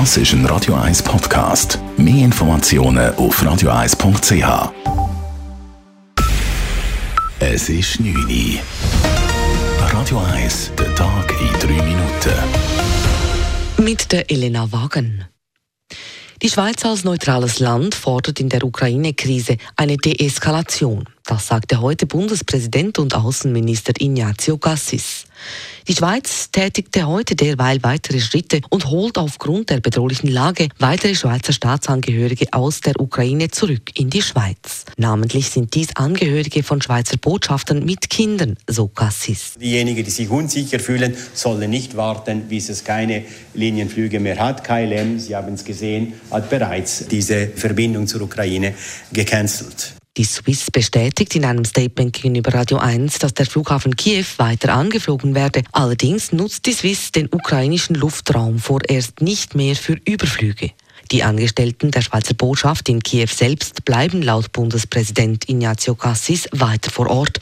Das ist ein Radio 1 Podcast. Mehr Informationen auf radio1.ch. Es ist 9 Uhr. Radio 1, der Tag in 3 Minuten. Mit der Elena Wagen. Die Schweiz als neutrales Land fordert in der Ukraine-Krise eine Deeskalation. Das sagte heute Bundespräsident und Außenminister Ignazio Cassis. Die Schweiz tätigte heute derweil weitere Schritte und holt aufgrund der bedrohlichen Lage weitere Schweizer Staatsangehörige aus der Ukraine zurück in die Schweiz. Namentlich sind dies Angehörige von Schweizer Botschaftern mit Kindern, so Cassis. Diejenigen, die sich unsicher fühlen, sollen nicht warten, bis es keine Linienflüge mehr hat. KLM, Sie haben es gesehen, hat bereits diese Verbindung zur Ukraine gecancelt. Die Swiss bestätigt in einem Statement gegenüber Radio 1, dass der Flughafen Kiew weiter angeflogen werde. Allerdings nutzt die Swiss den ukrainischen Luftraum vorerst nicht mehr für Überflüge. Die Angestellten der Schweizer Botschaft in Kiew selbst bleiben laut Bundespräsident Ignazio Cassis weiter vor Ort,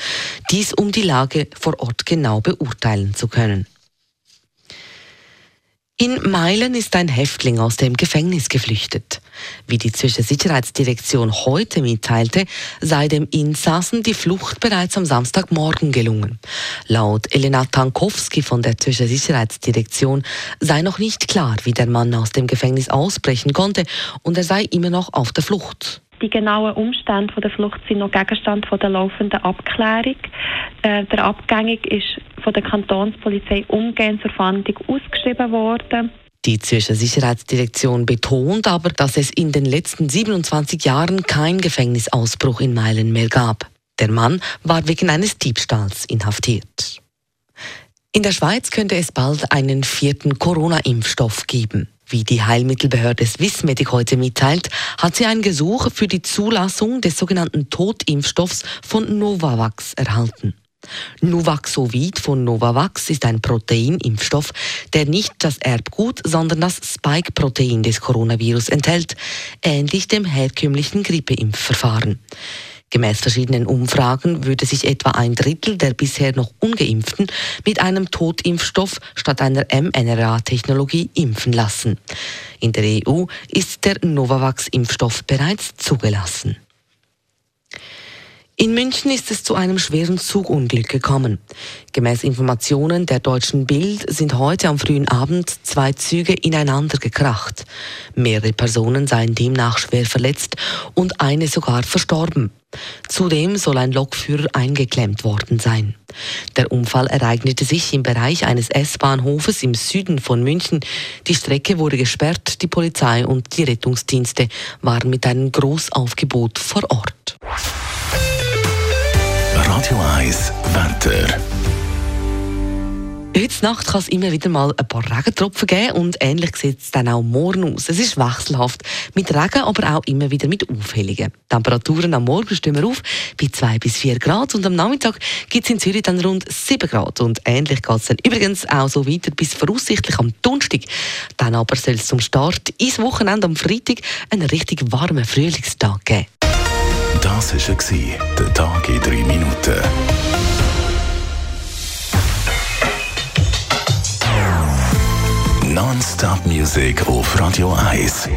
dies um die Lage vor Ort genau beurteilen zu können. In Meilen ist ein Häftling aus dem Gefängnis geflüchtet. Wie die Zürcher Sicherheitsdirektion heute mitteilte, sei dem Insassen die Flucht bereits am Samstagmorgen gelungen. Laut Elena Tankowski von der Zürcher Sicherheitsdirektion sei noch nicht klar, wie der Mann aus dem Gefängnis ausbrechen konnte und er sei immer noch auf der Flucht. Die genauen Umstände der Flucht sind noch Gegenstand der laufenden Abklärung. Äh, der Abgängig ist von der Kantonspolizei umgehend zur Fahndung ausgeschrieben worden. Die Zürcher Sicherheitsdirektion betont aber, dass es in den letzten 27 Jahren keinen Gefängnisausbruch in Meilen mehr gab. Der Mann war wegen eines Diebstahls inhaftiert. In der Schweiz könnte es bald einen vierten Corona-Impfstoff geben. Wie die Heilmittelbehörde Swissmedic heute mitteilt, hat sie ein Gesuch für die Zulassung des sogenannten Totimpfstoffs von Novavax erhalten. Nuvaxovid von Novavax ist ein Proteinimpfstoff, der nicht das Erbgut, sondern das Spike-Protein des Coronavirus enthält, ähnlich dem herkömmlichen Grippeimpfverfahren. Gemäß verschiedenen Umfragen würde sich etwa ein Drittel der bisher noch ungeimpften mit einem Totimpfstoff statt einer mRNA-Technologie impfen lassen. In der EU ist der Novavax-Impfstoff bereits zugelassen. In München ist es zu einem schweren Zugunglück gekommen. Gemäß Informationen der deutschen Bild sind heute am frühen Abend zwei Züge ineinander gekracht. Mehrere Personen seien demnach schwer verletzt und eine sogar verstorben. Zudem soll ein Lokführer eingeklemmt worden sein. Der Unfall ereignete sich im Bereich eines S-Bahnhofes im Süden von München. Die Strecke wurde gesperrt, die Polizei und die Rettungsdienste waren mit einem Großaufgebot vor Ort. Radio 1 Wetter. Heute Nacht kann es immer wieder mal ein paar Regentropfen geben und ähnlich sieht es dann auch morgen aus. Es ist wechselhaft, mit Regen, aber auch immer wieder mit Aufhellungen. Temperaturen am Morgen stehen wir auf bei 2 bis 4 Grad und am Nachmittag gibt es in Zürich dann rund 7 Grad. Und ähnlich geht es dann übrigens auch so weiter bis voraussichtlich am Donnerstag. Dann aber soll es zum Start ins Wochenende am Freitag einen richtig warmen Frühlingstag geben. Das war der Tag in 3 Minuten. Non-Stop Music auf Radio 1.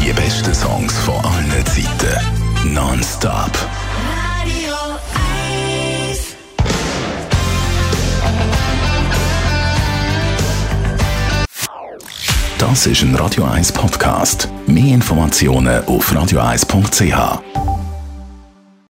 Die besten Songs von allen Zeiten. Non-Stop. Radio 1. Das ist ein Radio 1 Podcast. Mehr Informationen auf radio1.ch.